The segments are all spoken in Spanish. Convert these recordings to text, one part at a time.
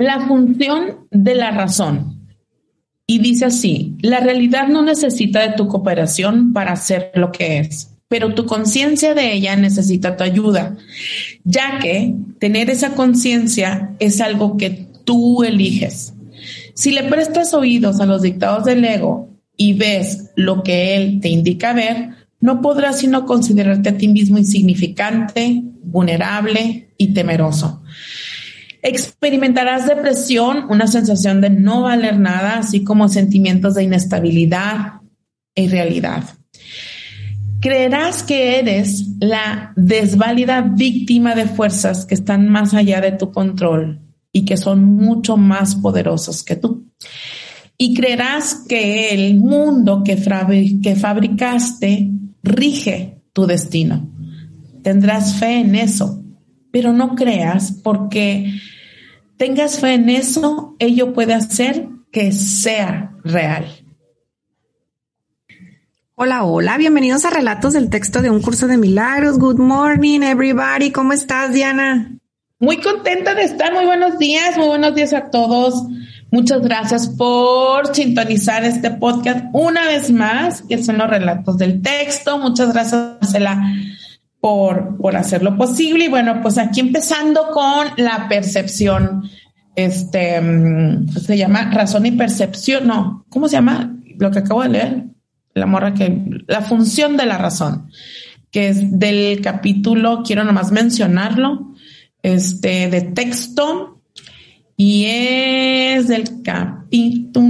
La función de la razón. Y dice así, la realidad no necesita de tu cooperación para ser lo que es, pero tu conciencia de ella necesita tu ayuda, ya que tener esa conciencia es algo que tú eliges. Si le prestas oídos a los dictados del ego y ves lo que él te indica ver, no podrás sino considerarte a ti mismo insignificante, vulnerable y temeroso. Experimentarás depresión, una sensación de no valer nada, así como sentimientos de inestabilidad e irrealidad. Creerás que eres la desválida víctima de fuerzas que están más allá de tu control y que son mucho más poderosos que tú. Y creerás que el mundo que fabricaste rige tu destino. Tendrás fe en eso, pero no creas porque tengas fe en eso, ello puede hacer que sea real. Hola, hola, bienvenidos a Relatos del Texto de un curso de milagros. Good morning, everybody. ¿Cómo estás, Diana? Muy contenta de estar. Muy buenos días, muy buenos días a todos. Muchas gracias por sintonizar este podcast una vez más, que son los relatos del texto. Muchas gracias, Marcela, por, por hacerlo posible. Y bueno, pues aquí empezando con la percepción. Este mm, se llama razón y percepción. No, ¿cómo se llama? Lo que acabo de leer. La morra que la función de la razón, que es del capítulo, quiero nomás mencionarlo, este de texto y es del capítulo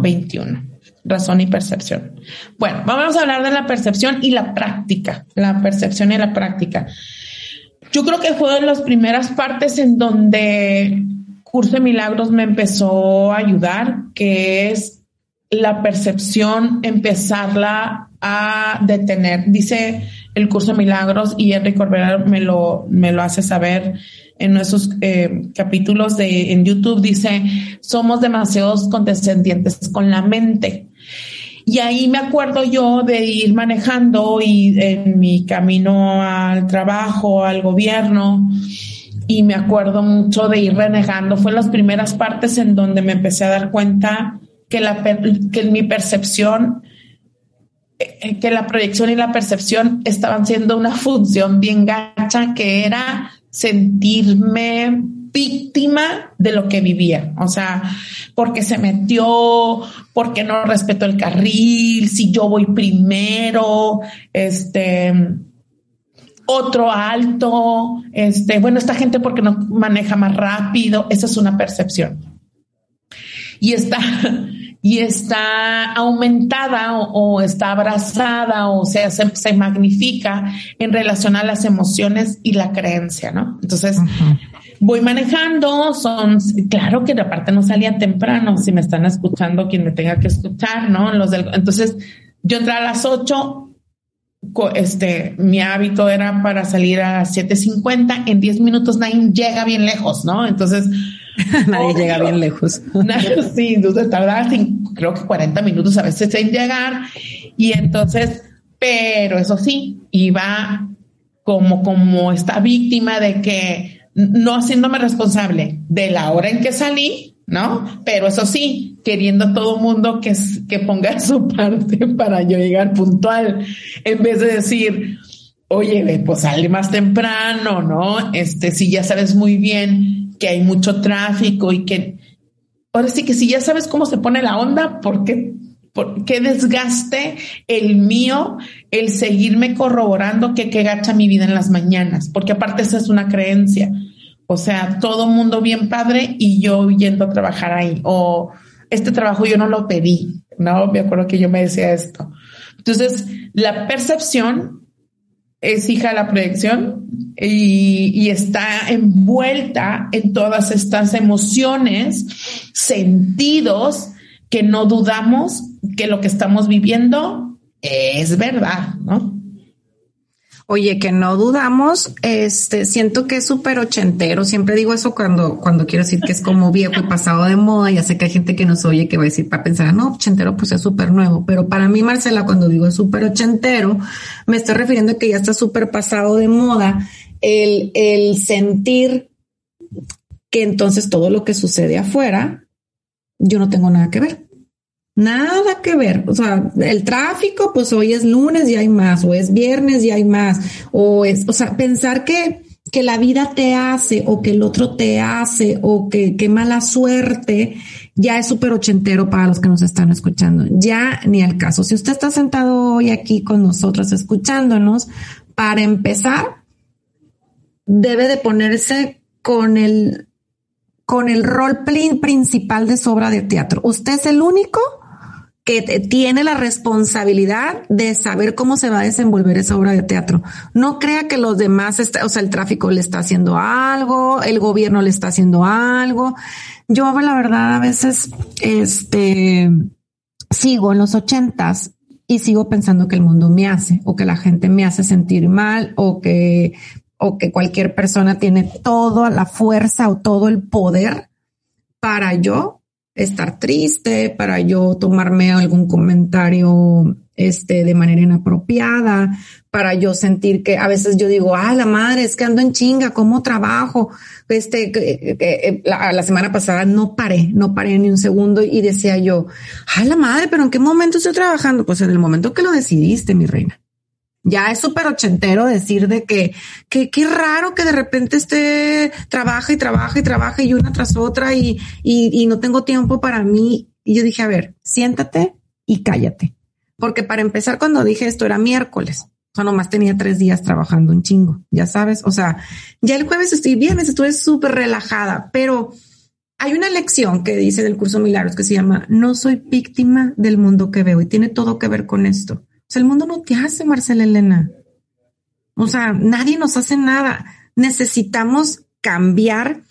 21 razón y percepción. Bueno, vamos a hablar de la percepción y la práctica, la percepción y la práctica. Yo creo que fue de las primeras partes en donde Curso de Milagros me empezó a ayudar, que es la percepción, empezarla a detener. Dice el Curso de Milagros y Enrique Corbera me lo, me lo hace saber en nuestros eh, capítulos de en YouTube, dice, somos demasiados condescendientes con la mente. Y ahí me acuerdo yo de ir manejando y en mi camino al trabajo, al gobierno, y me acuerdo mucho de ir renegando. Fue las primeras partes en donde me empecé a dar cuenta que, la, que mi percepción, eh, que la proyección y la percepción estaban siendo una función bien gacha, que era sentirme víctima de lo que vivía. O sea, porque se metió, porque no respetó el carril, si yo voy primero, este, otro alto, este, bueno, esta gente porque no maneja más rápido, esa es una percepción. Y está, y está aumentada o, está abrazada o sea, se, magnifica en relación a las emociones y la creencia, ¿no? Entonces, voy manejando, son, claro que la parte no salía temprano, si me están escuchando, quien me tenga que escuchar, ¿no? Los del, entonces, yo entré a las 8, este, mi hábito era para salir a las 7.50, en 10 minutos nadie llega bien lejos, ¿no? Entonces... nadie llega bien lejos. sí, entonces tardaba creo que 40 minutos a veces en llegar y entonces, pero eso sí, iba como, como esta víctima de que no haciéndome responsable de la hora en que salí, ¿no? Pero eso sí, queriendo a todo mundo que, que ponga su parte para yo llegar puntual, en vez de decir, oye, pues sale más temprano, ¿no? Este, si ya sabes muy bien que hay mucho tráfico y que, ahora sí que si ya sabes cómo se pone la onda, ¿por qué ¿Por qué desgaste el mío el seguirme corroborando que qué gacha mi vida en las mañanas? Porque aparte esa es una creencia. O sea, todo mundo bien padre y yo yendo a trabajar ahí. O este trabajo yo no lo pedí, ¿no? Me acuerdo que yo me decía esto. Entonces, la percepción es hija de la proyección y, está envuelta en todas estas emociones, sentidos que no dudamos que lo que estamos viviendo es verdad, ¿no? Oye, que no dudamos, este, siento que es súper ochentero. Siempre digo eso cuando, cuando quiero decir que es como viejo y pasado de moda. Ya sé que hay gente que nos oye que va a decir para pensar, no, ochentero pues es súper nuevo. Pero para mí, Marcela, cuando digo súper ochentero, me estoy refiriendo a que ya está súper pasado de moda el, el sentir que entonces todo lo que sucede afuera, yo no tengo nada que ver. Nada que ver. O sea, el tráfico, pues hoy es lunes y hay más, o es viernes y hay más, o es, o sea, pensar que, que la vida te hace o que el otro te hace o que qué mala suerte, ya es súper ochentero para los que nos están escuchando. Ya ni el caso. Si usted está sentado hoy aquí con nosotros escuchándonos, para empezar, debe de ponerse con el, con el rol principal de su obra de teatro. Usted es el único que tiene la responsabilidad de saber cómo se va a desenvolver esa obra de teatro. No crea que los demás, o sea, el tráfico le está haciendo algo, el gobierno le está haciendo algo. Yo, la verdad, a veces, este, sigo en los ochentas y sigo pensando que el mundo me hace o que la gente me hace sentir mal o que, o que cualquier persona tiene toda la fuerza o todo el poder para yo estar triste, para yo tomarme algún comentario este, de manera inapropiada, para yo sentir que a veces yo digo, ah, la madre, es que ando en chinga, ¿cómo trabajo? Este, que, la, la, semana pasada no paré, no paré ni un segundo y decía yo, ah, la madre, pero ¿en qué momento estoy trabajando? Pues en el momento que lo decidiste, mi reina. Ya es súper ochentero decir de que, que qué raro que de repente esté trabaja y trabaja y trabaja y una tras otra y, y, y no tengo tiempo para mí. Y yo dije, a ver, siéntate y cállate. Porque para empezar, cuando dije esto era miércoles. O sea, nomás tenía tres días trabajando un chingo, ya sabes. O sea, ya el jueves estoy viernes, estuve súper relajada, pero hay una lección que dice del curso Milagros que se llama No soy víctima del mundo que veo y tiene todo que ver con esto. O sea, el mundo no te hace, Marcela Elena. O sea, nadie nos hace nada. Necesitamos cambiar.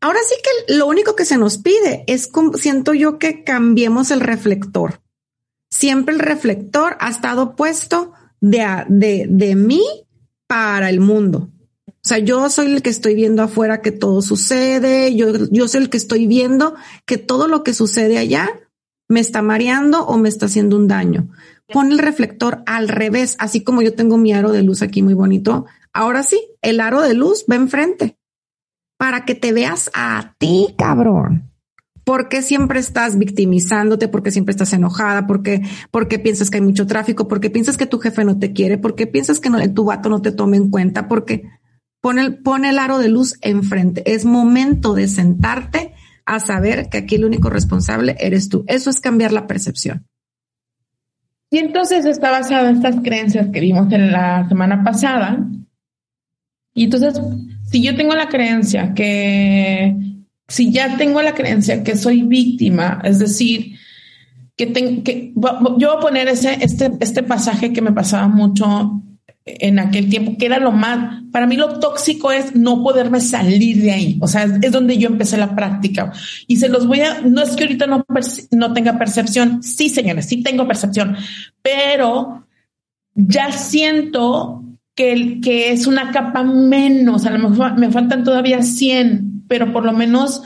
Ahora sí que lo único que se nos pide es, siento yo que cambiemos el reflector. Siempre el reflector ha estado puesto de, de, de mí para el mundo. O sea, yo soy el que estoy viendo afuera que todo sucede, yo, yo soy el que estoy viendo que todo lo que sucede allá me está mareando o me está haciendo un daño pon el reflector al revés, así como yo tengo mi aro de luz aquí muy bonito. Ahora sí, el aro de luz va enfrente para que te veas a ti, cabrón. ¿Por qué siempre estás victimizándote? ¿Por qué siempre estás enojada? ¿Por qué, porque piensas que hay mucho tráfico? ¿Por qué piensas que tu jefe no te quiere? ¿Por qué piensas que no, tu vato no te tome en cuenta? Porque pon el, pon el aro de luz enfrente. Es momento de sentarte a saber que aquí el único responsable eres tú. Eso es cambiar la percepción. Y entonces está basado en estas creencias que vimos en la semana pasada. Y entonces, si yo tengo la creencia que, si ya tengo la creencia que soy víctima, es decir, que, tengo que yo voy a poner ese, este, este pasaje que me pasaba mucho en aquel tiempo, que era lo más, para mí lo tóxico es no poderme salir de ahí. O sea, es, donde yo empecé la práctica. Y se los voy a, no es que ahorita no, no tenga percepción. Sí, señores, sí tengo percepción, pero ya siento que, que es una capa menos. A lo mejor me faltan todavía 100, pero por lo menos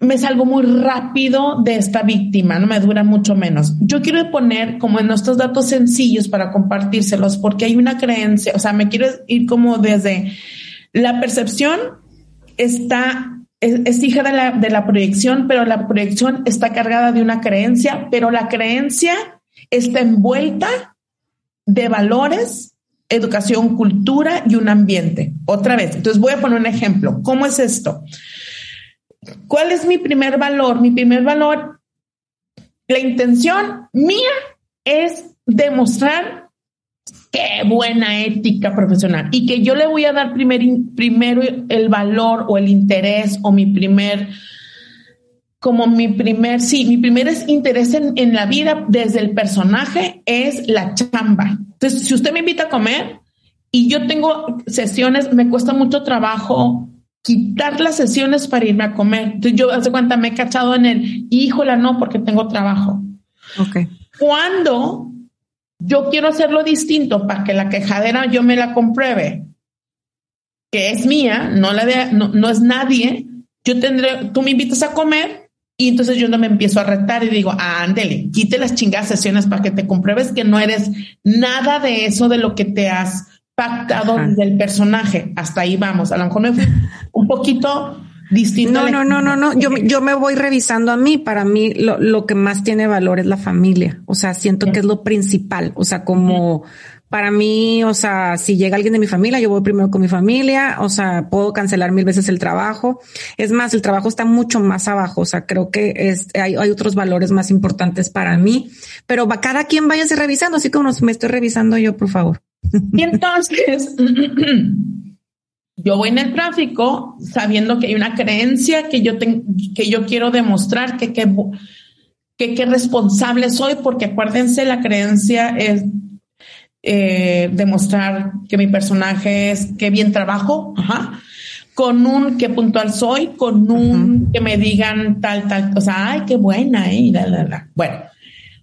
me salgo muy rápido de esta víctima, no me dura mucho menos. Yo quiero poner como en estos datos sencillos para compartírselos, porque hay una creencia, o sea, me quiero ir como desde La percepción está, es, hija de la, de la proyección, pero la proyección está cargada de una creencia, pero la creencia está envuelta de valores, educación, cultura y un ambiente. Otra vez, entonces voy a poner un ejemplo. ¿Cómo es esto? ¿Cuál es mi primer valor? Mi primer valor, la intención mía es demostrar qué buena ética profesional y que yo le voy a dar primero el valor o el interés o mi primer, como mi primer, sí, mi primer interés en, en la vida desde el personaje es la chamba. Entonces, si usted me invita a comer y yo tengo sesiones, me cuesta mucho trabajo quitar las sesiones para irme a comer. Entonces yo hace cuenta me he cachado en el híjola, no, porque tengo trabajo. Ok. Cuando yo quiero hacerlo distinto para que la quejadera yo me la compruebe, que es mía, no la de, no, es nadie. Yo tendré, tú me invitas a comer y entonces yo no me empiezo a retar y digo, ándele, quite las chingadas sesiones para que te compruebes que no eres nada de eso de lo que te has pactado del personaje. Hasta ahí vamos. A lo mejor me fui un poquito distinto. No, no, no, no, no. Yo, yo me voy revisando a mí. Para mí lo, lo que más tiene valor es la familia. O sea, siento que es lo principal. O sea, como para mí, o sea, si llega alguien de mi familia, yo voy primero con mi familia. O sea, puedo cancelar mil veces el trabajo. Es más, el trabajo está mucho más abajo. O sea, creo que es, hay, hay otros valores más importantes para mí. Pero va, cada quien váyase revisando, así como me estoy revisando yo, por favor. Y entonces yo voy en el tráfico sabiendo que hay una creencia que yo, que yo quiero demostrar que, que, que, responsable soy, porque acuérdense, la creencia es eh, demostrar que mi personaje es que bien trabajo, con un que puntual soy, con un que me digan tal, tal, o sea, ay, qué buena, eh, Bueno,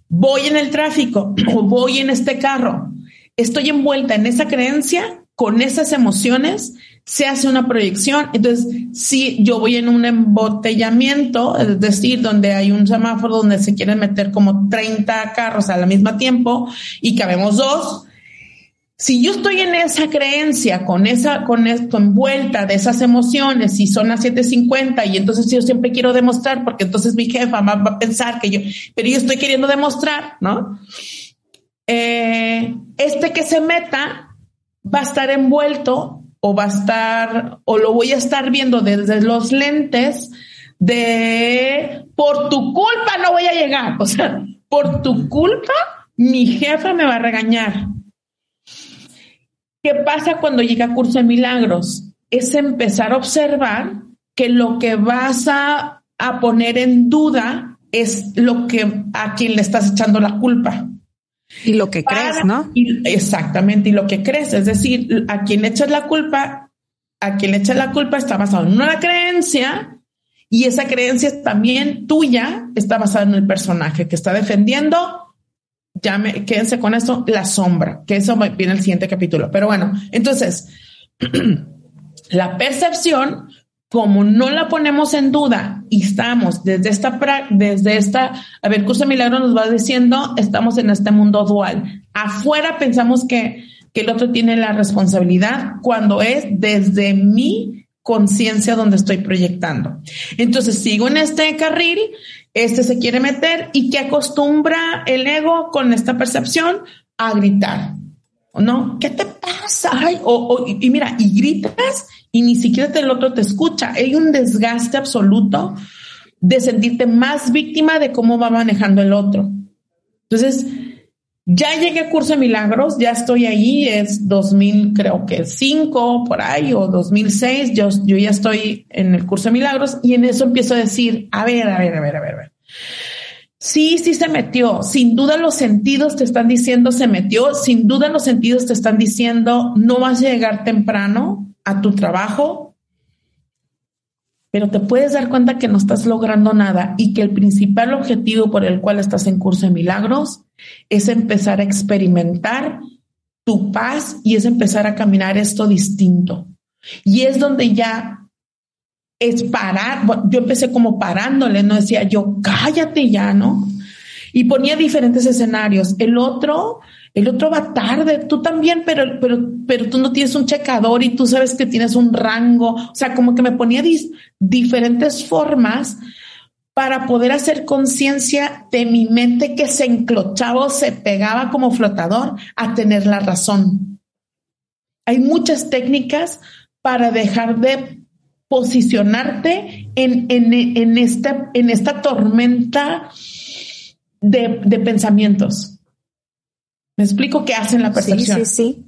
voy en el tráfico o voy en este carro, estoy envuelta en esa creencia, con esas emociones, se hace una proyección. Entonces, si yo voy en un embotellamiento, es decir, donde hay un semáforo donde se quieren meter como 30 carros al mismo tiempo y cabemos dos, si yo estoy en esa creencia, con esa, con esto envuelta de esas emociones, y son las 7:50, y entonces yo siempre quiero demostrar, porque entonces mi jefa va, a pensar que yo, pero yo estoy queriendo demostrar, ¿no? Eh, este que se meta va a estar envuelto o va a estar, o lo voy a estar viendo desde los lentes de, por tu culpa no voy a llegar, o sea, por tu culpa mi jefa me va a regañar. ¿Qué pasa cuando llega a curso de milagros? Es empezar a observar que lo que vas a, a poner en duda es lo que a quien le estás echando la culpa. Y lo que crees, ¿no? exactamente, y lo que crees, es decir, a quien le echas la culpa, a quien le echas la culpa está basado en una creencia y esa creencia también tuya está basada en el personaje que está defendiendo. Ya me, quédense con eso, la sombra, que eso viene en el siguiente capítulo. Pero bueno, entonces, la percepción como no la ponemos en duda y estamos desde esta, desde esta, a ver, Curso Milagro nos va diciendo, estamos en este mundo dual. Afuera pensamos que, que el otro tiene la responsabilidad cuando es desde mi conciencia donde estoy proyectando. Entonces sigo en este carril, este se quiere meter y que acostumbra el ego con esta percepción a gritar. ¿No? ¿Qué te pasa? o, y mira, y gritas y ni siquiera el otro te escucha. Hay un desgaste absoluto de sentirte más víctima de cómo va manejando el otro. Entonces, ya llegué a curso de milagros, ya estoy ahí, es 2000, creo que 5 por ahí o 2006, yo, yo ya estoy en el curso de milagros y en eso empiezo a decir, a ver, a ver, a ver, a ver, a ver. Sí, sí se metió. Sin duda los sentidos te están diciendo se metió. Sin duda los sentidos te están diciendo no vas a llegar temprano a tu trabajo, pero te puedes dar cuenta que no estás logrando nada y que el principal objetivo por el cual estás en curso de milagros es empezar a experimentar tu paz y es empezar a caminar esto distinto. Y es donde ya es parar. yo empecé como parándole, no decía yo, cállate ya, ¿no? Y ponía diferentes escenarios. El otro el otro va tarde, tú también, pero, pero, pero tú no tienes un checador y tú sabes que tienes un rango. O sea, como que me ponía diferentes formas para poder hacer conciencia de mi mente que se enclochaba o se pegaba como flotador a tener la razón. Hay muchas técnicas para dejar de posicionarte en, en, esta, en esta tormenta de, de pensamientos. Me explico qué hacen la percepción. Sí, sí, sí.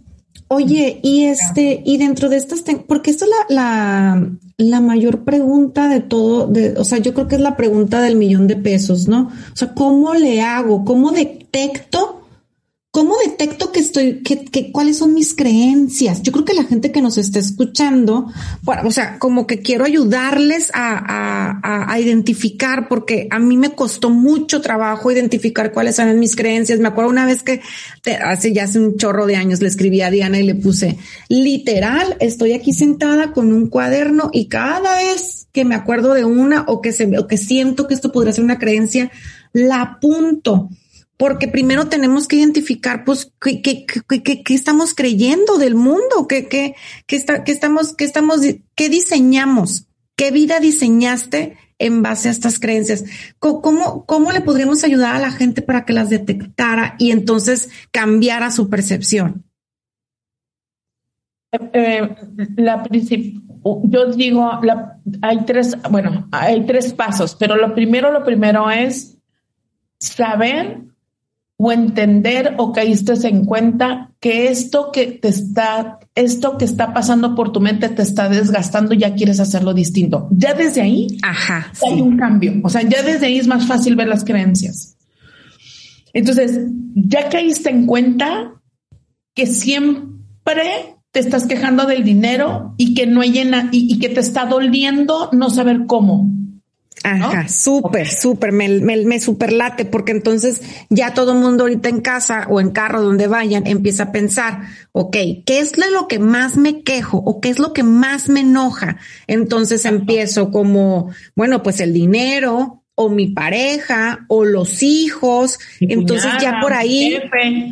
Oye, y este, y dentro de estas, porque esto es la, la, la, mayor pregunta de todo, de, o sea, yo creo que es la pregunta del millón de pesos, ¿no? O sea, ¿cómo le hago? ¿Cómo detecto ¿Cómo detecto que estoy, que, cuáles son mis creencias? Yo creo que la gente que nos está escuchando, o sea, como que quiero ayudarles a, identificar, porque a mí me costó mucho trabajo identificar cuáles eran mis creencias. Me acuerdo una vez que hace ya hace un chorro de años le escribí a Diana y le puse literal, estoy aquí sentada con un cuaderno y cada vez que me acuerdo de una o que se, o que siento que esto podría ser una creencia, la apunto porque primero tenemos que identificar, pues, qué, estamos creyendo del mundo, qué, está, qué estamos, qué estamos, qué diseñamos, qué vida diseñaste en base a estas creencias. ¿Cómo, cómo le podríamos ayudar a la gente para que las detectara y entonces cambiara su percepción? Eh, eh la yo digo, la, hay tres, bueno, hay tres pasos, pero lo primero, lo primero es saber o entender o caíste en cuenta que esto que te está, esto que está pasando por tu mente te está desgastando, ya quieres hacerlo distinto. Ya desde ahí Ajá, hay un cambio. O sea, ya desde ahí es más fácil ver las creencias. Entonces, ya caíste en cuenta que siempre te estás quejando del dinero y que no hay llena y que te está doliendo no saber cómo. Ajá, súper, súper, me, me, me superlate, porque entonces ya todo el mundo ahorita en casa o en carro, donde vayan, empieza a pensar, ok, ¿qué es lo que más me quejo o qué es lo que más me enoja? Entonces empiezo como, bueno, pues el dinero, o mi pareja o los hijos. Entonces ya por ahí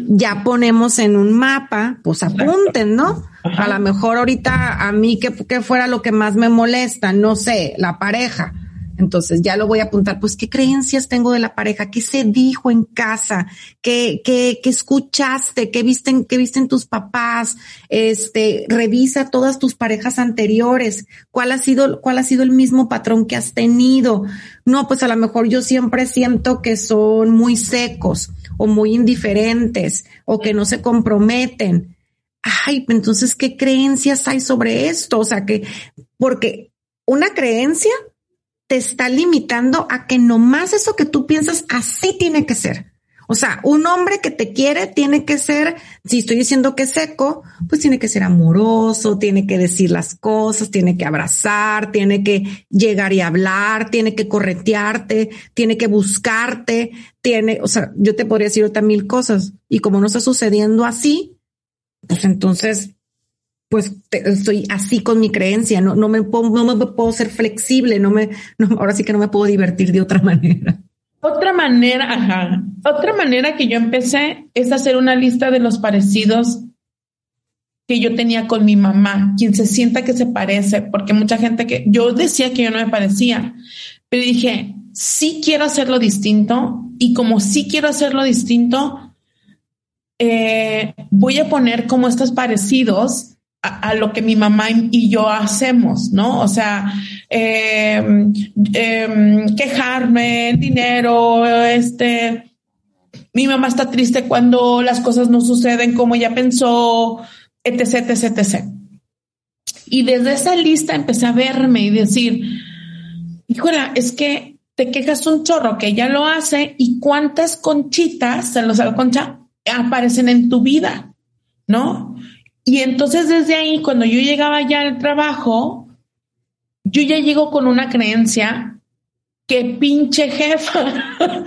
ya ponemos en un mapa, pues apunten, ¿no? A lo mejor ahorita a mí que, que fuera lo que más me molesta, no sé, la pareja entonces ya lo voy a apuntar, pues qué creencias tengo de la pareja, qué se dijo en casa, qué, qué, qué escuchaste, qué viste, qué visten tus papás, este, revisa todas tus parejas anteriores, cuál ha sido, cuál ha sido el mismo patrón que has tenido. No, pues a lo mejor yo siempre siento que son muy secos o muy indiferentes o que no se comprometen. Ay, entonces, ¿qué creencias hay sobre esto? O sea, que, porque una creencia te está limitando a que nomás eso que tú piensas así tiene que ser. O sea, un hombre que te quiere tiene que ser, si estoy diciendo que seco, pues tiene que ser amoroso, tiene que decir las cosas, tiene que abrazar, tiene que llegar y hablar, tiene que corretearte, tiene que buscarte, tiene, o sea, yo te podría decir otra mil cosas. Y como no está sucediendo así, pues entonces pues estoy así con mi creencia, no, no, me puedo, no me puedo ser flexible, no me, ahora sí que no me puedo divertir de otra manera. Otra manera, ajá, otra manera que yo empecé es hacer una lista de los parecidos que yo tenía con mi mamá, quien se sienta que se parece, porque mucha gente que yo decía que yo no me parecía, pero dije, sí quiero hacerlo distinto y como sí quiero hacerlo distinto, eh, voy a poner como estos parecidos a, lo que mi mamá y yo hacemos, ¿no? O sea, eh, quejarme, dinero, este, mi mamá está triste cuando las cosas no suceden como ella pensó, etc, etc, etc. Y desde esa lista empecé a verme y decir, híjole, es que te quejas un chorro que ella lo hace y cuántas conchitas, se los concha, aparecen en tu vida, ¿no? Y entonces desde ahí, cuando yo llegaba ya al trabajo, yo ya llego con una creencia que pinche jefa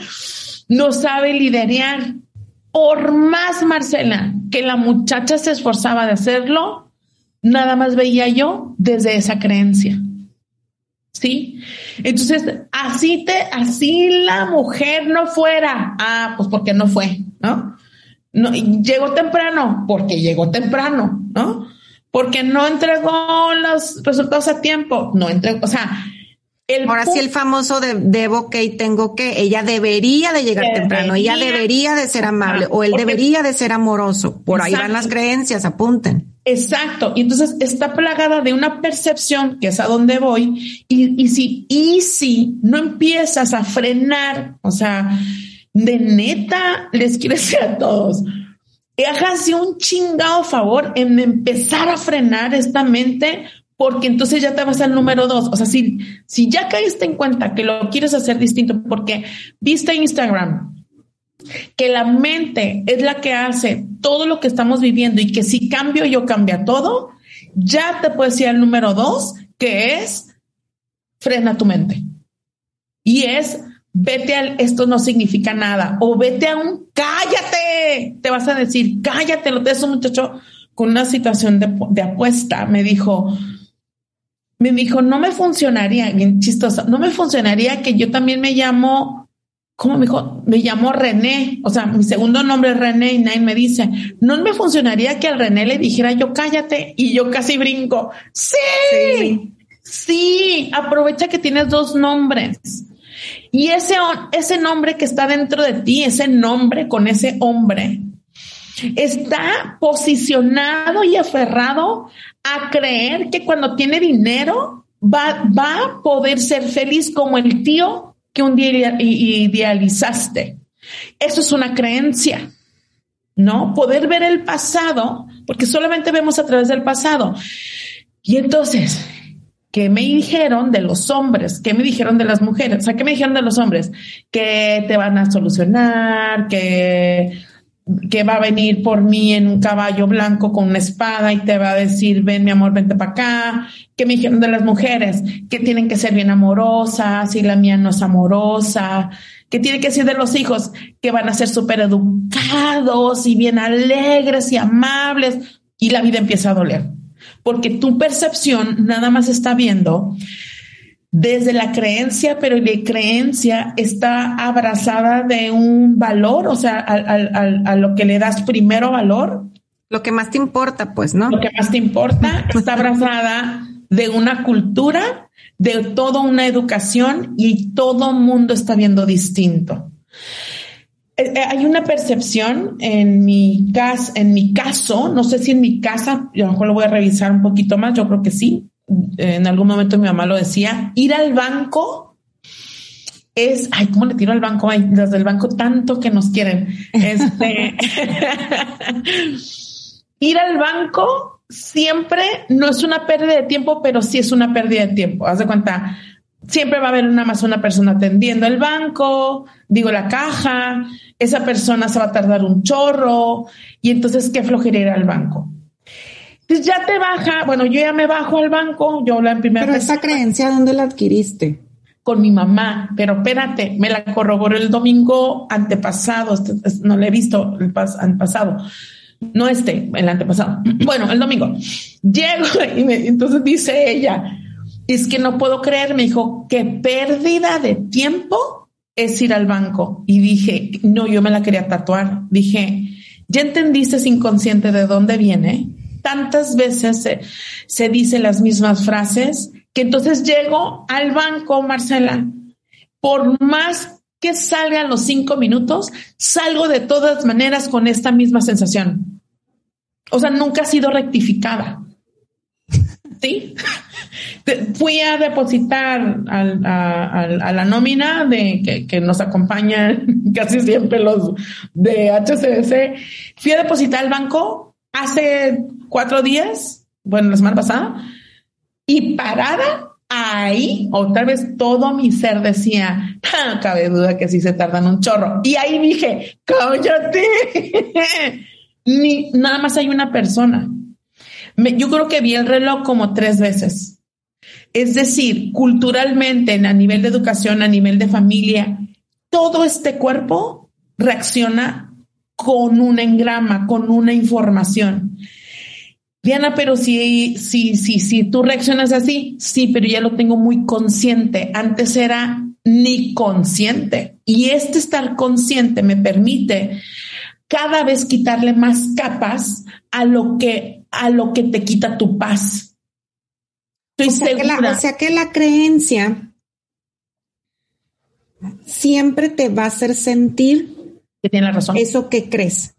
no sabe liderar. Por más, Marcela, que la muchacha se esforzaba de hacerlo, nada más veía yo desde esa creencia. ¿Sí? Entonces, así te, así la mujer no fuera. Ah, pues porque no fue, ¿no? No, llegó temprano porque llegó temprano, ¿no? Porque no entregó los resultados a tiempo, no entregó, o sea, Ahora sí el famoso de debo que y tengo que, ella debería de llegar temprano, ella debería de ser amable o él debería de ser amoroso. Por ahí van las creencias, apunten. Exacto. Y entonces está plagada de una percepción que es a donde voy. Y, y si, y si no empiezas a frenar, o sea, de neta, les quiero decir a todos, háganse un chingado favor en empezar a frenar esta mente porque entonces ya te vas al número dos. O sea, si, si ya caíste en cuenta que lo quieres hacer distinto porque viste Instagram, que la mente es la que hace todo lo que estamos viviendo y que si cambio yo cambia todo, ya te puedes ir al número dos, que es frena tu mente. Y es vete al esto no significa nada o vete a un cállate. Te vas a decir cállate. Lo de un muchacho con una situación de, de apuesta me dijo, me dijo, no me funcionaría, bien chistoso, no me funcionaría que yo también me llamo, ¿cómo me dijo? Me llamo René, o sea, mi segundo nombre es René y Nain me dice, no me funcionaría que al René le dijera yo cállate y yo casi brinco. Sí, sí, aprovecha que tienes dos nombres. Y ese, ese nombre que está dentro de ti, ese nombre con ese hombre, está posicionado y aferrado a creer que cuando tiene dinero va, va a poder ser feliz como el tío que un día idealizaste. Eso es una creencia, ¿no? Poder ver el pasado, porque solamente vemos a través del pasado. Y entonces, ¿qué me dijeron de los hombres? ¿Qué me dijeron de las mujeres? O sea, ¿qué me dijeron de los hombres? Que te van a solucionar, que que va a venir por mí en un caballo blanco con una espada y te va a decir, ven mi amor, vente para acá, que me dijeron de las mujeres, que tienen que ser bien amorosas y la mía no es amorosa, que tiene que ser de los hijos, que van a ser súper educados y bien alegres y amables y la vida empieza a doler, porque tu percepción nada más está viendo desde la creencia, pero la creencia está abrazada de un valor, o sea, a, lo que le das primero valor. Lo que más te importa, pues, ¿no? Lo que más te importa está abrazada de una cultura, de toda una educación y todo mundo está viendo distinto. Eh, eh, hay una percepción en mi, caso, en mi caso, no sé si en mi casa, a lo mejor lo voy a revisar un poquito más, yo creo que sí, en algún momento mi mamá lo decía, ir al banco es, ay, ¿cómo le tiro al banco? Ay, los del banco tanto que nos quieren. Este, ir al banco siempre no es una pérdida de tiempo, pero sí es una pérdida de tiempo. Haz de cuenta, siempre va a haber una más una persona atendiendo el banco, digo la caja, esa persona se va a tardar un chorro y entonces qué flojera ir al banco. Pues ya te baja, bueno, yo ya me bajo al banco, yo la en primera Pero esa creencia, ¿dónde la adquiriste? Con mi mamá, pero espérate, me la corroboró el domingo antepasado, este, no la he visto el antepasado, no este, el antepasado. Bueno, el domingo. Llego y entonces dice ella, es que no puedo creer, me dijo, qué pérdida de tiempo es ir al banco. Y dije, no, yo me la quería tatuar. Dije, ¿ya entendiste inconsciente de dónde viene? tantas veces se, se dicen las mismas frases que entonces llego al banco, Marcela, por más que salga los cinco minutos, salgo de todas maneras con esta misma sensación. O sea, nunca ha sido rectificada. ¿Sí? Fui a depositar a, la nómina de que, nos acompaña casi siempre los de HCS. Fui a depositar al banco hace cuatro días, bueno, la semana pasada, y parada ahí, otra vez todo mi ser decía, ah, cabe duda que sí se tardan un chorro. Y ahí dije, cállate. Ni nada más hay una persona. yo creo que vi el reloj como tres veces. Es decir, culturalmente, a nivel de educación, a nivel de familia, todo este cuerpo reacciona con un engrama, con una información. Diana, pero si, si, si, si tú reaccionas así, sí, pero ya lo tengo muy consciente. Antes era ni consciente. Y este estar consciente me permite cada vez quitarle más capas a lo que, a lo que te quita tu paz. Estoy o sea segura. o sea que la creencia siempre te va a hacer sentir que tiene la razón. Eso que crees.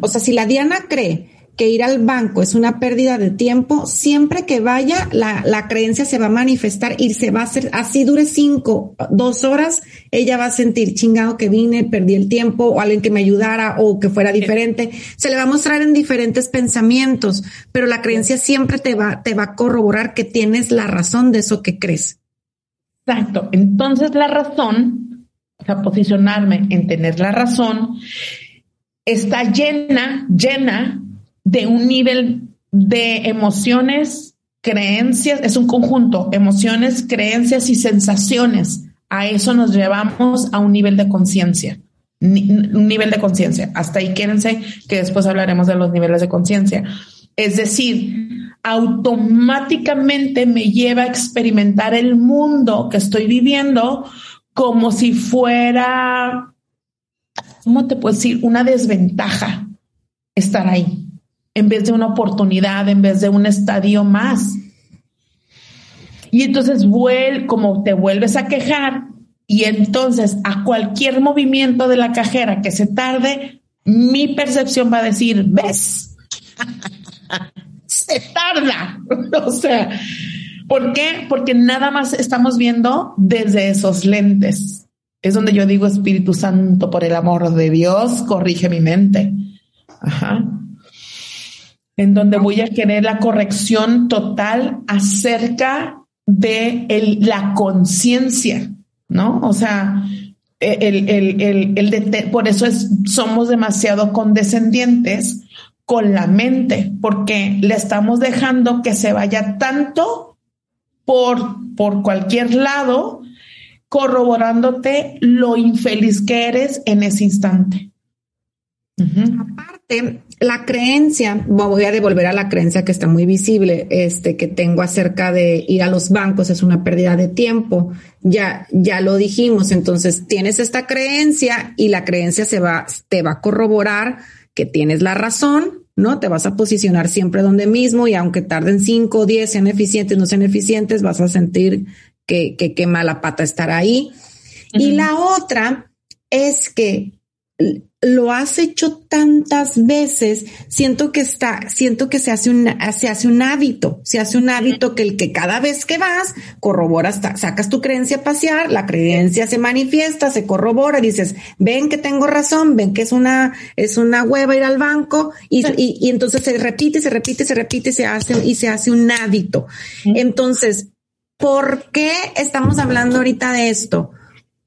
O sea, si la Diana cree que ir al banco es una pérdida de tiempo, siempre que vaya, la, la, creencia se va a manifestar y se va a hacer, así dure cinco, dos horas, ella va a sentir chingado que vine, perdí el tiempo, o alguien que me ayudara o que fuera diferente. Se le va a mostrar en diferentes pensamientos, pero la creencia siempre te va, te va a corroborar que tienes la razón de eso que crees. Exacto. Entonces la razón, o sea, posicionarme en tener la razón, está llena, llena de un nivel de emociones, creencias, es un conjunto, emociones, creencias y sensaciones. A eso nos llevamos a un nivel de conciencia, un nivel de conciencia. Hasta ahí quédense que después hablaremos de los niveles de conciencia. Es decir, automáticamente me lleva a experimentar el mundo que estoy viviendo como si fuera, ¿cómo te puedo decir? Una desventaja estar ahí en vez de una oportunidad, en vez de un estadio más. Y entonces, como te vuelves a quejar, y entonces a cualquier movimiento de la cajera que se tarde, mi percepción va a decir, ves, se tarda. o sea, ¿por qué? Porque nada más estamos viendo desde esos lentes. Es donde yo digo, Espíritu Santo, por el amor de Dios, corrige mi mente. Ajá en donde voy a querer la corrección total acerca de la conciencia, ¿no? O sea, el, el, por eso es, somos demasiado condescendientes con la mente, porque le estamos dejando que se vaya tanto por, por cualquier lado, corroborándote lo infeliz que eres en ese instante. Aparte, la creencia, voy a devolver a la creencia que está muy visible, este que tengo acerca de ir a los bancos es una pérdida de tiempo. Ya, ya lo dijimos. Entonces tienes esta creencia y la creencia se va, te va a corroborar que tienes la razón, ¿no? Te vas a posicionar siempre donde mismo y aunque tarden cinco o diez, sean eficientes, no sean eficientes, vas a sentir que, que qué mala pata estar ahí. Y la otra es que lo has hecho tantas veces, siento que está, siento que se hace un, se hace un hábito, se hace un hábito que el que cada vez que vas, corroboras, sacas tu creencia a pasear, la creencia se manifiesta, se corrobora, dices, ven que tengo razón, ven que es una, es una hueva ir al banco y, y, entonces se repite, se repite, se repite, se hace y se hace un hábito. Entonces, ¿por qué estamos hablando ahorita de esto?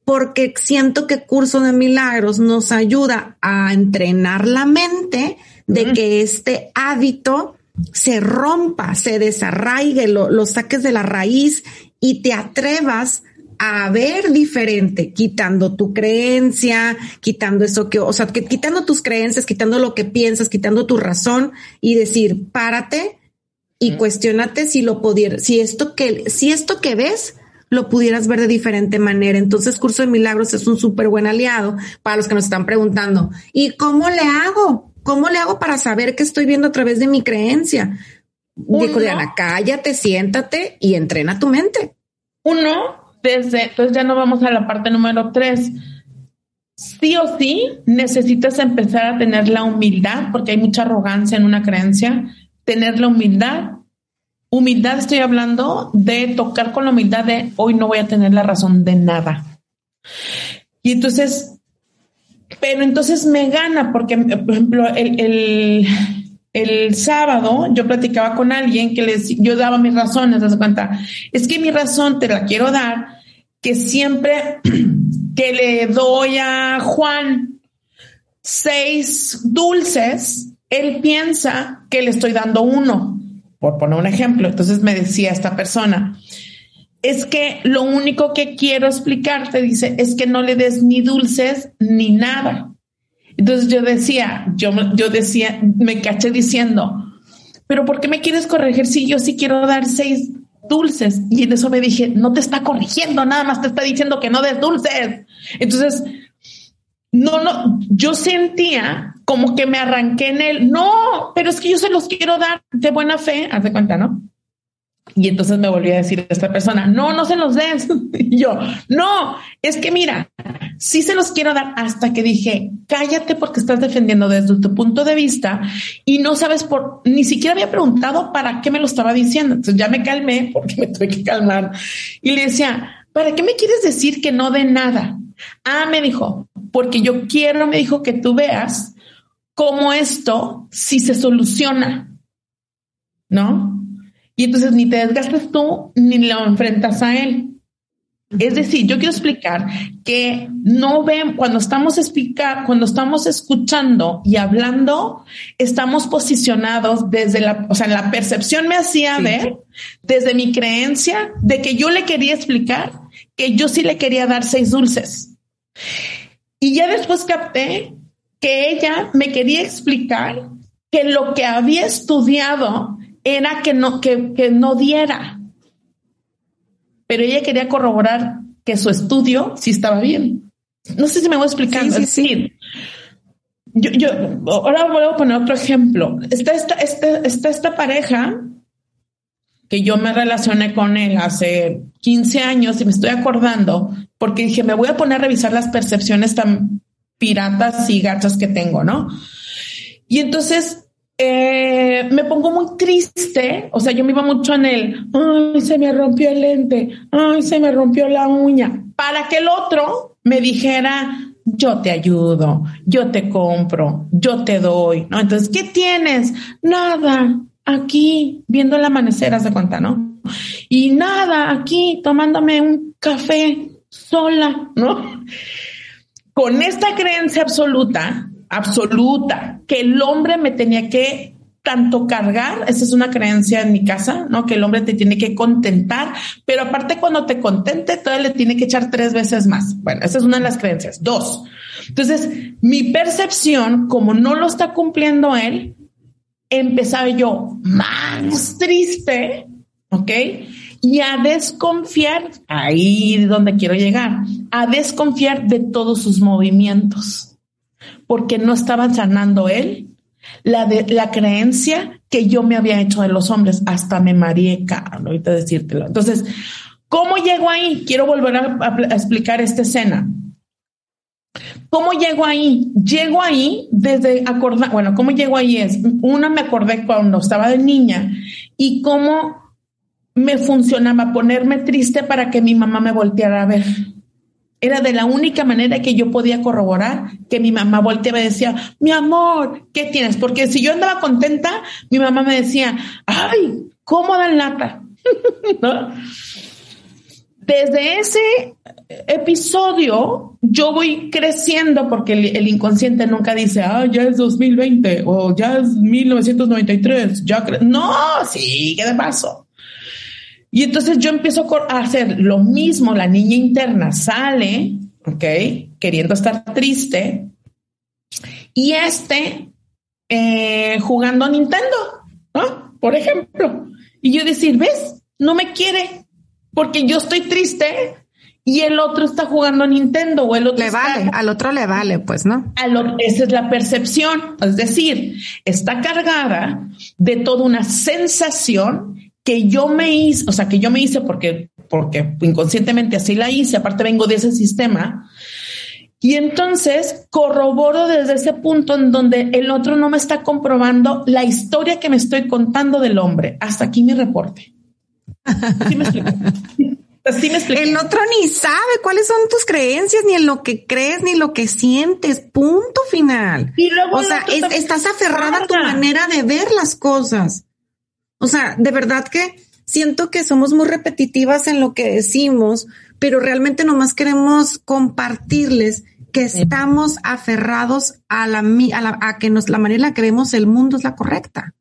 Porque siento que Curso de Milagros nos ayuda a entrenar la mente de que este hábito se rompa, se desarraigue, lo, saques de la raíz y te atrevas a ver diferente, quitando tu creencia, quitando eso que, o sea, que, quitando tus creencias, quitando lo que piensas, quitando tu razón y decir, párate y cuestionate si lo pudiera, si esto que, si esto que ves lo pudieras ver de diferente manera. Entonces, Curso de Milagros es un súper buen aliado para los que nos están preguntando, ¿y cómo le hago? ¿Cómo le hago para saber que estoy viendo a través de mi creencia? Dijo Diana, cállate, siéntate y entrena tu mente. Uno, desde, entonces ya no vamos a la parte número tres. Sí o sí necesitas empezar a tener la humildad, porque hay mucha arrogancia en una creencia, tener la humildad Humildad estoy hablando de tocar con la humildad de hoy no voy a tener la razón de nada. Y entonces, pero entonces me gana porque, por ejemplo, el, el, sábado yo platicaba con alguien que les, yo daba mis razones, de cuenta, es que mi razón te la quiero dar, que siempre que le doy a Juan seis dulces, él piensa que le estoy dando uno por poner un ejemplo. Entonces me decía esta persona, es que lo único que quiero explicarte, dice, es que no le des ni dulces ni nada. Entonces yo decía, yo, yo decía, me caché diciendo, pero ¿por qué me quieres corregir si yo sí quiero dar seis dulces? Y en eso me dije, no te está corrigiendo, nada más te está diciendo que no des dulces. Entonces, no, no, yo sentía como que me arranqué en él. No, pero es que yo se los quiero dar de buena fe. Haz de cuenta, ¿no? Y entonces me volvió a decir a esta persona, no, no se los des. Y yo, no, es que mira, sí se los quiero dar hasta que dije, cállate porque estás defendiendo desde tu punto de vista y no sabes por, ni siquiera había preguntado para qué me lo estaba diciendo. Entonces ya me calmé porque me tuve que calmar y le decía, ¿para qué me quieres decir que no de nada? Ah, me dijo, porque yo quiero, me dijo que tú veas cómo esto si se soluciona, ¿no? Y entonces ni te desgastas tú ni lo enfrentas a él. Es decir, yo quiero explicar que no ven cuando estamos explicar, cuando estamos escuchando y hablando, estamos posicionados desde la, o sea, la percepción me hacía ver desde mi creencia de que yo le quería explicar que yo sí le quería dar seis dulces. Y ya después capté que ella me quería explicar que lo que había estudiado era que no, que, que no diera. Pero ella quería corroborar que su estudio sí estaba bien. No sé si me voy es decir, yo, yo, ahora voy a poner otro ejemplo. Está esta, esta, está esta pareja que yo me relacioné con él hace 15 años y me estoy acordando porque dije, me voy a poner a revisar las percepciones tan piratas y gachas que tengo, ¿no? Y entonces eh, me pongo muy triste, o sea, yo me iba mucho en el, ay, se me rompió el lente, ay, se me rompió la uña, para que el otro me dijera, yo te ayudo, yo te compro, yo te doy, ¿no? Entonces, ¿qué tienes? Nada, aquí viendo el amanecer, haz de cuenta, ¿no? Y nada, aquí tomándome un café sola, ¿no? Con esta creencia absoluta, absoluta, que el hombre me tenía que tanto cargar, esa es una creencia en mi casa, ¿no? Que el hombre te tiene que contentar, pero aparte cuando te contente, todavía le tiene que echar tres veces más. Bueno, esa es una de las creencias. Dos. Entonces, mi percepción, como no lo está cumpliendo él, empezaba yo más triste, ¿ok? Y a desconfiar, ahí donde quiero llegar, a desconfiar de todos sus movimientos, porque no estaba sanando él la, la creencia que yo me había hecho de los hombres. Hasta me mareé, caro, ahorita decírtelo. Entonces, ¿cómo llego ahí? Quiero volver a, a, a explicar esta escena. ¿Cómo llego ahí? Llego ahí desde acordar, bueno, ¿cómo llego ahí? Es, una me acordé cuando estaba de niña y cómo me funcionaba ponerme triste para que mi mamá me volteara a ver. Era de la única manera que yo podía corroborar que mi mamá volteaba y decía, mi amor, ¿qué tienes? Porque si yo andaba contenta, mi mamá me decía, ay, ¿cómo dan lata? Desde ese episodio yo voy creciendo porque el, el, inconsciente nunca dice, ah, ya es 2020 o ya es 1993, ya no, sigue de paso. Y entonces yo empiezo a hacer lo mismo, la niña interna sale, ok, queriendo estar triste, y este eh, jugando Nintendo, ¿no? Por ejemplo. Y yo decir, ¿ves? No me quiere porque yo estoy triste y el otro está jugando a Nintendo o el otro le vale, al otro le vale, pues, ¿no? Esa es la percepción, es decir, está cargada de toda una sensación que yo me hice, o sea, que yo me hice porque, porque inconscientemente así la hice, aparte vengo de ese sistema. Y entonces corroboro desde ese punto en donde el otro no me está comprobando la historia que me estoy contando del hombre. Hasta aquí mi reporte. ¿Sí me explico? Me el otro ni sabe cuáles son tus creencias, ni en lo que crees, ni lo que sientes. Punto final. Y luego o sea, es, estás aferrada a tu manera de ver las cosas. O sea, de verdad que siento que somos muy repetitivas en lo que decimos, pero realmente nomás queremos compartirles que estamos aferrados a la, a, la, a que nos, la manera en la que vemos el mundo es la correcta.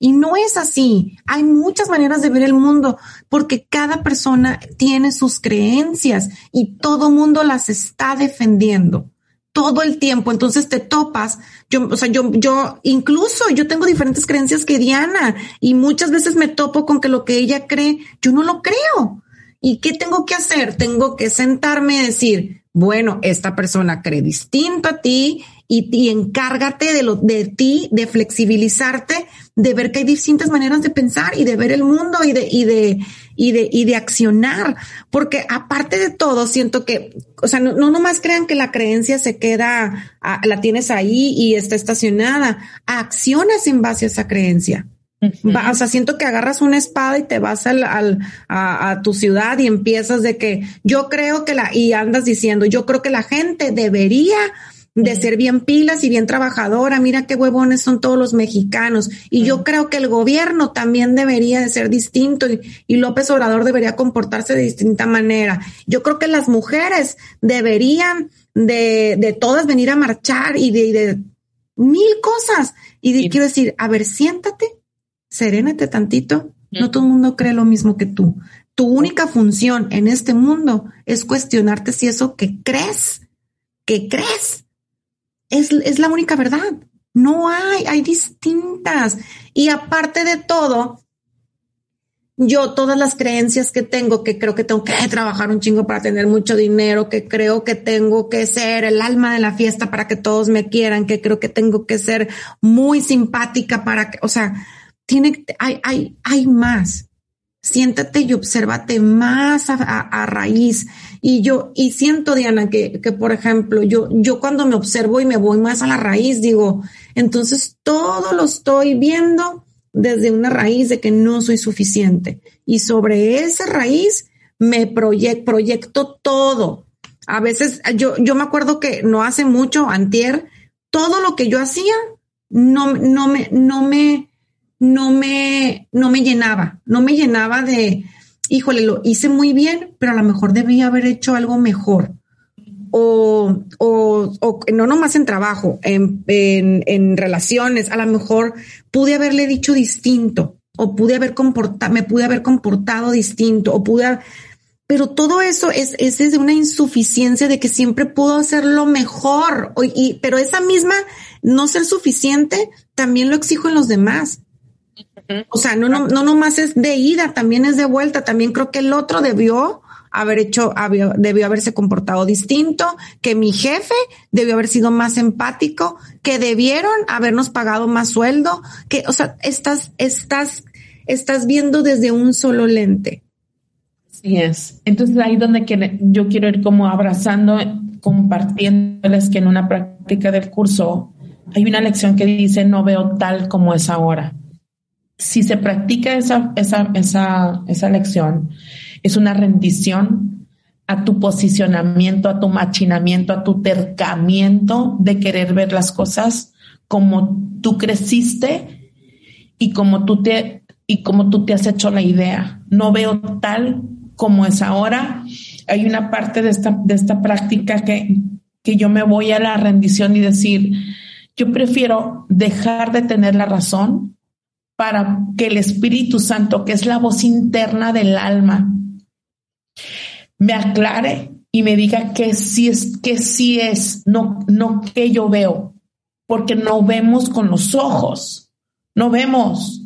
Y no es así. Hay muchas maneras de ver el mundo porque cada persona tiene sus creencias y todo mundo las está defendiendo todo el tiempo. Entonces te topas. Yo, o sea, yo, yo, incluso yo tengo diferentes creencias que Diana y muchas veces me topo con que lo que ella cree, yo no lo creo. ¿Y qué tengo que hacer? Tengo que sentarme y decir, bueno, esta persona cree distinto a ti y, encárgate de lo de ti, de flexibilizarte, de ver que hay distintas maneras de pensar y de ver el mundo y de, y de, y de, y de accionar. Porque aparte de todo, siento que, o sea, no, no nomás crean que la creencia se queda, la tienes ahí y está estacionada. Accionas en base a esa creencia o sea, siento que agarras una espada y te vas al, al a, a, tu ciudad y empiezas de que yo creo que la, y andas diciendo, yo creo que la gente debería de ser bien pilas y bien trabajadora. Mira qué huevones son todos los mexicanos. Y yo creo que el gobierno también debería de ser distinto y, y, López Obrador debería comportarse de distinta manera. Yo creo que las mujeres deberían de, de todas venir a marchar y de, de mil cosas. Y quiero decir, a ver, siéntate serénate tantito. No todo el mundo cree lo mismo que tú. Tu única función en este mundo es cuestionarte si eso que crees, que crees, es, es la única verdad. No hay, hay distintas. Y aparte de todo, yo todas las creencias que tengo, que creo que tengo que trabajar un chingo para tener mucho dinero, que creo que tengo que ser el alma de la fiesta para que todos me quieran, que creo que tengo que ser muy simpática para que, o sea, tiene, hay, hay, hay más. Siéntate y obsérvate más a, raíz. Y yo, y siento, Diana, que, que por ejemplo, yo, yo cuando me observo y me voy más a la raíz, digo, entonces todo lo estoy viendo desde una raíz de que no soy suficiente. Y sobre esa raíz me proyecto todo. A veces yo, yo me acuerdo que no hace mucho, antier, todo lo que yo hacía no, no me, no me, no me, no me llenaba, no me llenaba de, híjole, lo hice muy bien, pero a lo mejor debía haber hecho algo mejor. O, o, o no nomás en trabajo, en, en, relaciones, a lo mejor pude haberle dicho distinto, o pude haber comportado, me pude haber comportado distinto, o pude, pero todo eso es, es, de una insuficiencia de que siempre pudo hacerlo mejor, y, pero esa misma no ser suficiente, también lo exijo en los demás. O sea, no, no, no nomás es de ida, también es de vuelta. También creo que el otro debió haber hecho, debió haberse comportado distinto, que mi jefe debió haber sido más empático, que debieron habernos pagado más sueldo, que, o sea, estás, estás, estás viendo desde un solo lente. Sí es. Entonces ahí donde yo quiero ir como abrazando, compartiéndoles que en una práctica del curso hay una lección que dice no veo tal como es ahora si se practica esa, esa, esa, esa lección, es una rendición a tu posicionamiento, a tu machinamiento, a tu tercamiento de querer ver las cosas como tú creciste y como tú te, y como tú te has hecho la idea. No veo tal como es ahora. Hay una parte de esta, de esta práctica que, que yo me voy a la rendición y decir, yo prefiero dejar de tener la razón para que el Espíritu Santo, que es la voz interna del alma, me aclare y me diga que sí es, que sí es, no, no que yo veo, porque no vemos con los ojos, no vemos.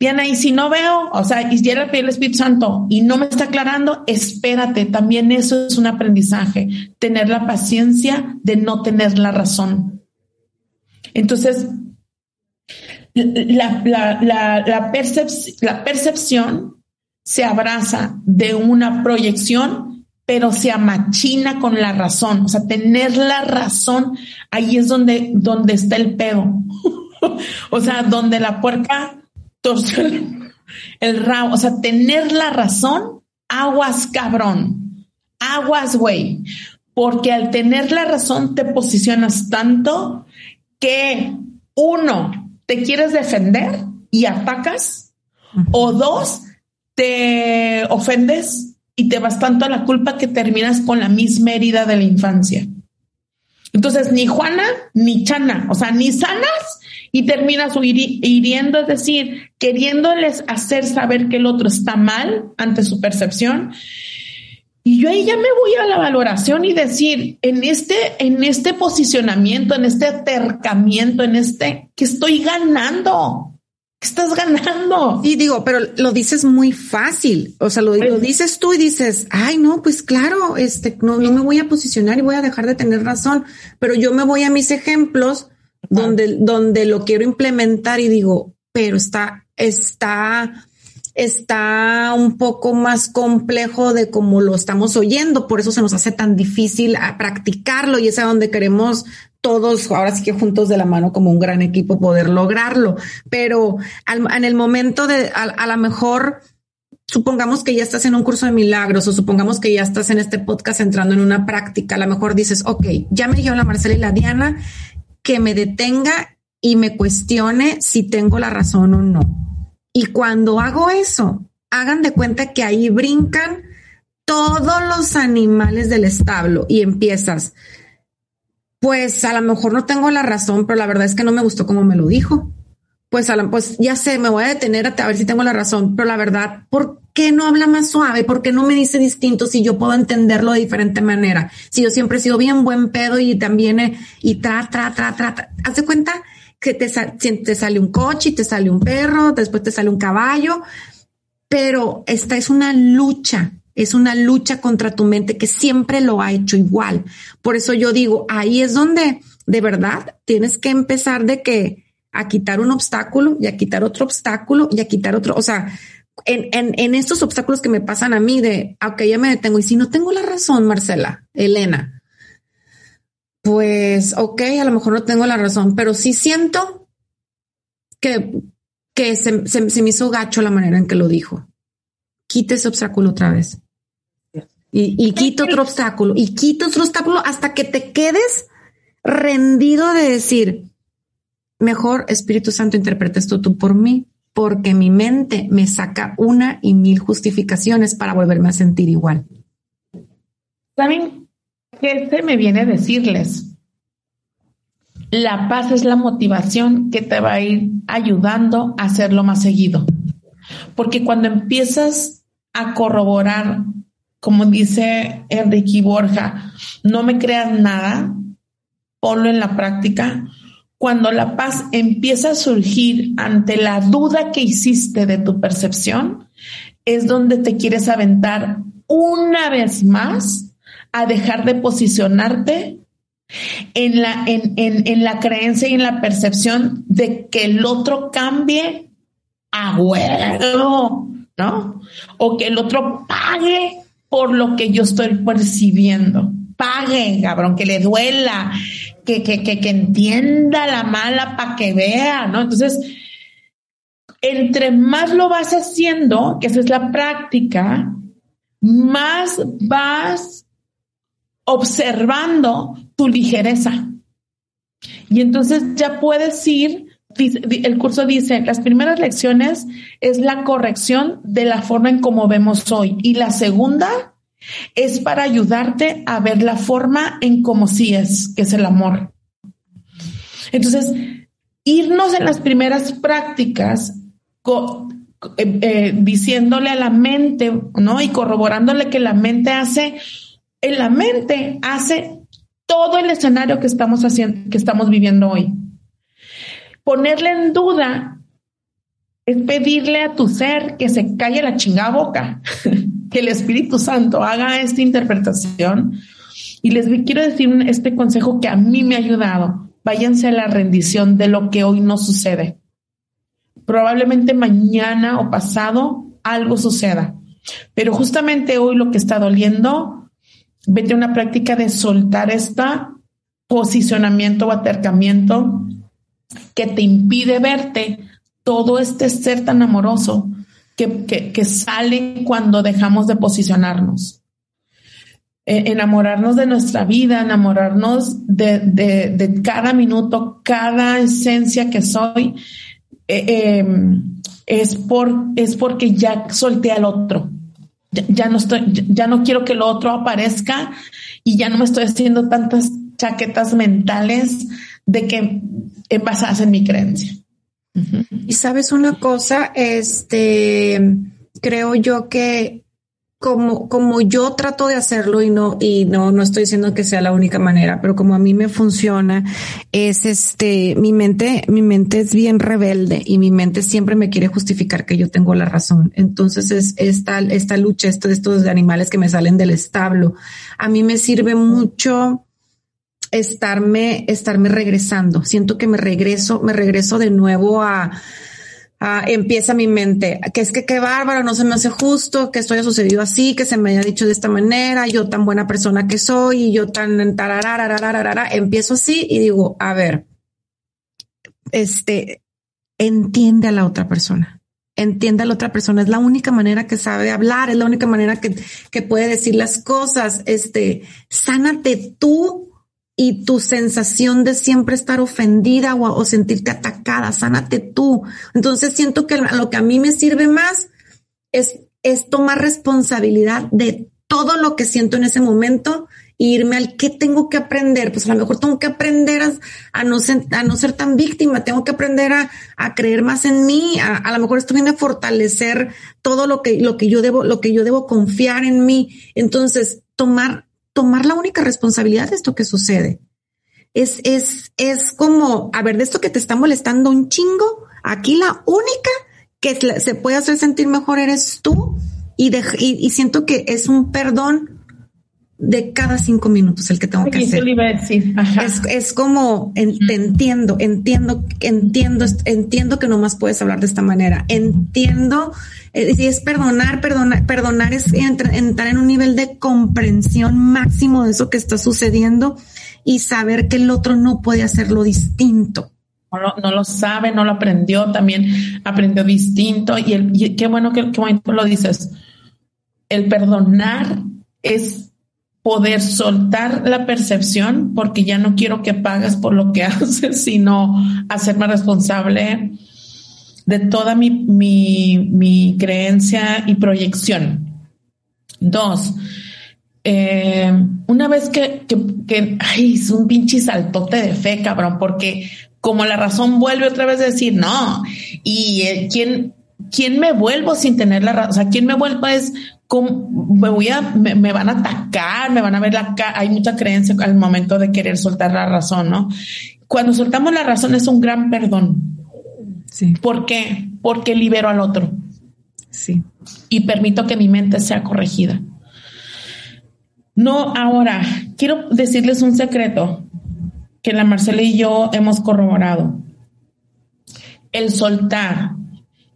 Diana, y si no veo, o sea, y ya el Espíritu Santo y no me está aclarando, espérate, también eso es un aprendizaje, tener la paciencia de no tener la razón. Entonces, la, la, la, la, percepción se abraza de una proyección, pero se amachina con la razón. O sea, tener la razón, ahí es donde, donde está el pedo. o sea, donde la puerca torció el, el rabo. O sea, tener la razón, aguas cabrón, aguas güey. Porque al tener la razón te posicionas tanto que uno, te quieres defender y atacas, o dos, te ofendes y te vas tanto a la culpa que terminas con la misma herida de la infancia. Entonces, ni Juana ni Chana, o sea, ni sanas y terminas hiriendo, es decir, queriéndoles hacer saber que el otro está mal ante su percepción y yo ahí ya me voy a la valoración y decir, en este, en este posicionamiento, en este acercamiento, en este, que estoy ganando, estás ganando? Y digo, pero lo dices muy fácil. O sea, lo, lo, dices tú y dices, ay, no, pues claro, este, no, no me voy a posicionar y voy a dejar de tener razón. Pero yo me voy a mis ejemplos donde, donde lo quiero implementar y digo, pero está, está, está un poco más complejo de cómo lo estamos oyendo, por eso se nos hace tan difícil a practicarlo y es a donde queremos todos, ahora sí que juntos de la mano como un gran equipo poder lograrlo. Pero en el momento de, a, a lo mejor, supongamos que ya estás en un curso de milagros o supongamos que ya estás en este podcast entrando en una práctica, a lo mejor dices, ok, ya me dijeron la Marcela y la Diana que me detenga y me cuestione si tengo la razón o no. Y cuando hago eso, hagan de cuenta que ahí brincan todos los animales del establo y empiezas pues a lo mejor no tengo la razón, pero la verdad es que no me gustó como me lo dijo. Pues, a pues ya sé, me voy a detener a, ver si tengo la razón, pero la verdad, ¿por qué no habla más suave? ¿Por qué no me dice distinto si yo puedo entenderlo de diferente manera? Si yo siempre he sido bien buen pedo y también, eh, y tra, tra, tra, tra, tra. Haz de cuenta que te, te sale un coche te sale un perro, después te sale un caballo, pero esta es una lucha es una lucha contra tu mente que siempre lo ha hecho igual. Por eso yo digo, ahí es donde de verdad tienes que empezar de que a quitar un obstáculo y a quitar otro obstáculo y a quitar otro, o sea, en, en, estos obstáculos que me pasan a mí de, ok, ya me detengo y si no tengo la razón, Marcela, Elena, pues, ok, a lo mejor no tengo la razón, pero sí siento que, que se, se, se me hizo gacho la manera en que lo dijo. Quite ese obstáculo otra vez. Y, quito otro obstáculo y quito otro obstáculo hasta que te quedes rendido de decir, mejor Espíritu Santo interpreta esto tú por mí, porque mi mente me saca una y mil justificaciones para volverme a sentir igual. ¿Saben se me viene a decirles? La paz es la motivación que te va a ir ayudando a hacerlo más seguido. Porque cuando empiezas a corroborar como dice Enrique Borja, no me creas nada, ponlo en la práctica. Cuando la paz empieza a surgir ante la duda que hiciste de tu percepción, es donde te quieres aventar una vez más a dejar de posicionarte en la, en, en la creencia y en la percepción de que el otro cambie a huevo, ¿no? O que el otro pague por lo que yo estoy percibiendo. Pague, cabrón, que le duela, que, que, que, que entienda la mala para que vea, ¿no? Entonces, entre más lo vas haciendo, que esa es la práctica, más vas observando tu ligereza. Y entonces ya puedes ir, el curso dice, las primeras lecciones es la corrección de la forma en cómo vemos hoy. Y la segunda es para ayudarte a ver la forma en cómo sí es, que es el amor. Entonces, irnos en las primeras prácticas eh, eh, diciéndole a la mente, ¿no? Y corroborándole que la mente hace, en la mente hace todo el escenario que estamos haciendo, que estamos viviendo hoy. Ponerle en duda es pedirle a tu ser que se calle la chingada boca, que el Espíritu Santo haga esta interpretación. Y les quiero decir este consejo que a mí me ha ayudado. Váyanse a la rendición de lo que hoy no sucede. Probablemente mañana o pasado algo suceda, pero justamente hoy lo que está doliendo, vete a una práctica de soltar este posicionamiento o acercamiento que te impide verte todo este ser tan amoroso que, sale cuando dejamos de posicionarnos. Eh, enamorarnos de nuestra vida, enamorarnos de, cada minuto, cada esencia que soy, eh, em, es, por, es porque ya solté al otro. Ya, no estoy, ya no quiero que el otro aparezca y ya no me estoy haciendo tantas chaquetas mentales de que basadas en mi creencia. Y sabes una cosa, este, creo yo que como, como yo trato de hacerlo y no, y no, no estoy diciendo que sea la única manera, pero como a mí me funciona, es este, mi mente, mi mente es bien rebelde y mi mente siempre me quiere justificar que yo tengo la razón. Entonces es esta, esta lucha, esto estos animales que me salen del establo. A mí me sirve mucho estarme, estarme regresando. Siento que me regreso, me regreso de nuevo a, empieza mi mente, que es que qué bárbaro, no se me hace justo, que esto haya sucedido así, que se me haya dicho de esta manera, yo tan buena persona que soy y yo tan tarararararara, empiezo así y digo, a ver, este, entiende a la otra persona. Entiende a la otra persona. Es la única manera que sabe hablar, es la única manera que, que puede decir las cosas. Este, sánate tú y tu sensación de siempre estar ofendida o, sentirte atacada, sánate tú. Entonces siento que lo que a mí me sirve más es, es tomar responsabilidad de todo lo que siento en ese momento e irme al qué tengo que aprender. Pues a lo mejor tengo que aprender a, no, ser, a no ser tan víctima, tengo que aprender a, a creer más en mí, a, a, lo mejor esto viene a fortalecer todo lo que, lo que yo debo, lo que yo debo confiar en mí. Entonces, tomar tomar la única responsabilidad de esto que sucede. Es, es, es como, a ver, de esto que te está molestando un chingo, aquí la única que se puede hacer sentir mejor eres tú y, y, siento que es un perdón de cada cinco minutos el que tengo que hacer. Es, es, como te entiendo, entiendo, entiendo, entiendo que no más puedes hablar de esta manera. Entiendo eh, si es perdonar, perdonar, perdonar es entrar en un nivel de comprensión máximo de eso que está sucediendo y saber que el otro no puede hacerlo distinto. No lo, no lo sabe, no lo aprendió, también aprendió distinto y, el, qué bueno que qué lo dices. El perdonar es poder soltar la percepción porque ya no quiero que pagues por lo que haces, sino hacerme responsable de toda mi, mi, creencia y proyección. Dos, eh, una vez que, que, ay, es un pinche saltote de fe, cabrón, porque como la razón vuelve otra vez a decir, no, y eh, quién, quién me vuelvo sin tener la razón, o sea, quién me vuelvo es me voy a, me, me, van a atacar, me van a ver la cara, hay mucha creencia al momento de querer soltar la razón, ¿no? Cuando soltamos la razón es un gran perdón ¿Por qué? Porque libero al otro. Sí. Y permito que mi mente sea corregida. No, ahora, quiero decirles un secreto que la Marcela y yo hemos corroborado. El soltar,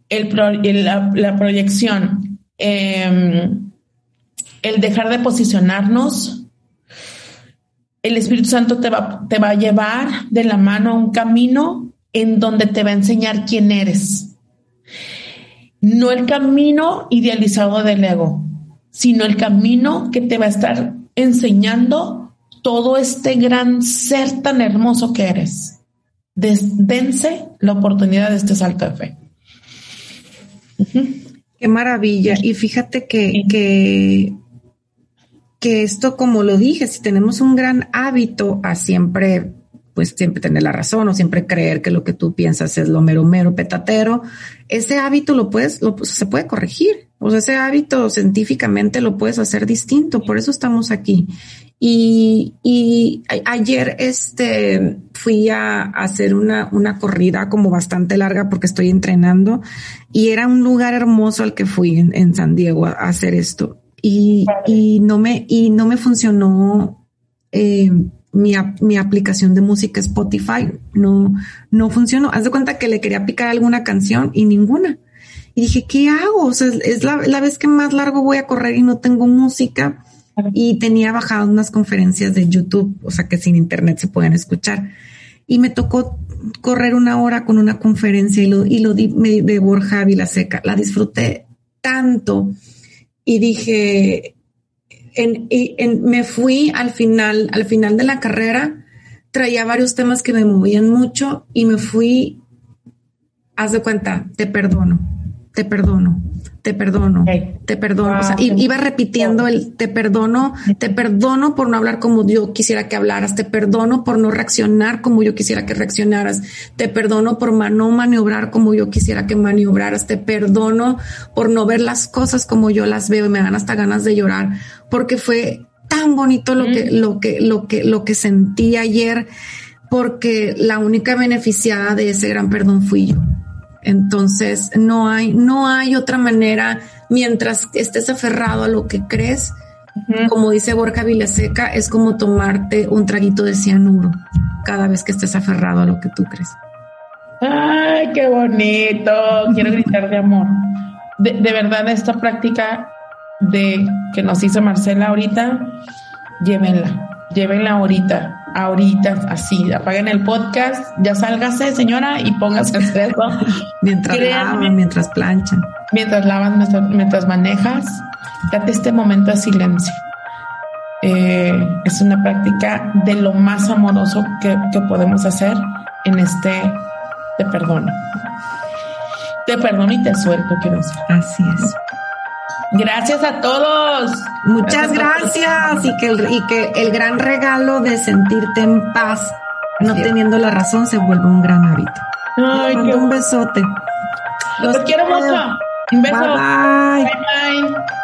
el la, proyección, em, el dejar de posicionarnos, el Espíritu Santo te va, te va a llevar de la mano a un camino en donde te va a enseñar quién eres. No el camino idealizado del ego, sino el camino que te va a estar enseñando todo este gran ser tan hermoso que eres. Dense la oportunidad de este salto de fe. Qué maravilla. Y fíjate que, que, que esto, como lo dije, si tenemos un gran hábito a siempre pues siempre tener la razón o siempre creer que lo que tú piensas es lo mero, mero petatero. Ese hábito lo puedes, lo, se puede corregir. O sea, ese hábito científicamente lo puedes hacer distinto. Por eso estamos aquí. Y, y ayer este fui a, hacer una, una corrida como bastante larga porque estoy entrenando y era un lugar hermoso al que fui en, San Diego a, hacer esto. Y, y no me, y no me funcionó eh, mi, mi, aplicación de música Spotify no, no funcionó. Haz de cuenta que le quería picar alguna canción y ninguna. Y dije, ¿qué hago? O sea, es la, la vez que más largo voy a correr y no tengo música. Y tenía bajado unas conferencias de YouTube, o sea, que sin internet se pueden escuchar. Y me tocó correr una hora con una conferencia y lo, y di de Borja Vilaseca. La disfruté tanto y dije, en, me fui al final, al final de la carrera, traía varios temas que me movían mucho y me fui, haz de cuenta, te perdono. Te perdono, te perdono, te perdono. O sea, iba repitiendo el te perdono, te perdono por no hablar como yo quisiera que hablaras, te perdono por no reaccionar como yo quisiera que reaccionaras, te perdono por no maniobrar como yo quisiera que maniobraras, te perdono por no ver las cosas como yo las veo y me dan hasta ganas de llorar, porque fue tan bonito lo que, lo que, lo que, lo que sentí ayer, porque la única beneficiada de ese gran perdón fui yo. Entonces, no hay, no hay otra manera mientras estés aferrado a lo que crees. Como dice Borja Vilaseca, es como tomarte un traguito de cianuro cada vez que estés aferrado a lo que tú crees. Ay, qué bonito. Quiero gritar de amor. De, de verdad, esta práctica de que nos hizo Marcela ahorita, llévenla, llévenla ahorita ahorita, así, apaguen el podcast, ya sálgase, señora, y póngase a hacer mientras lavan, mientras planchan. Mientras lavan, mientras, manejas, date este momento de silencio. Eh, es una práctica de lo más amoroso que, que podemos hacer en este te perdono. Te perdono y te suelto, quiero decir. Así es. Gracias a todos. Muchas gracias, y, que el, y que el gran regalo de sentirte en paz, no teniendo la razón, se vuelva un gran hábito. Ay, un besote. Los, quiero mucho. Un beso. bye. bye.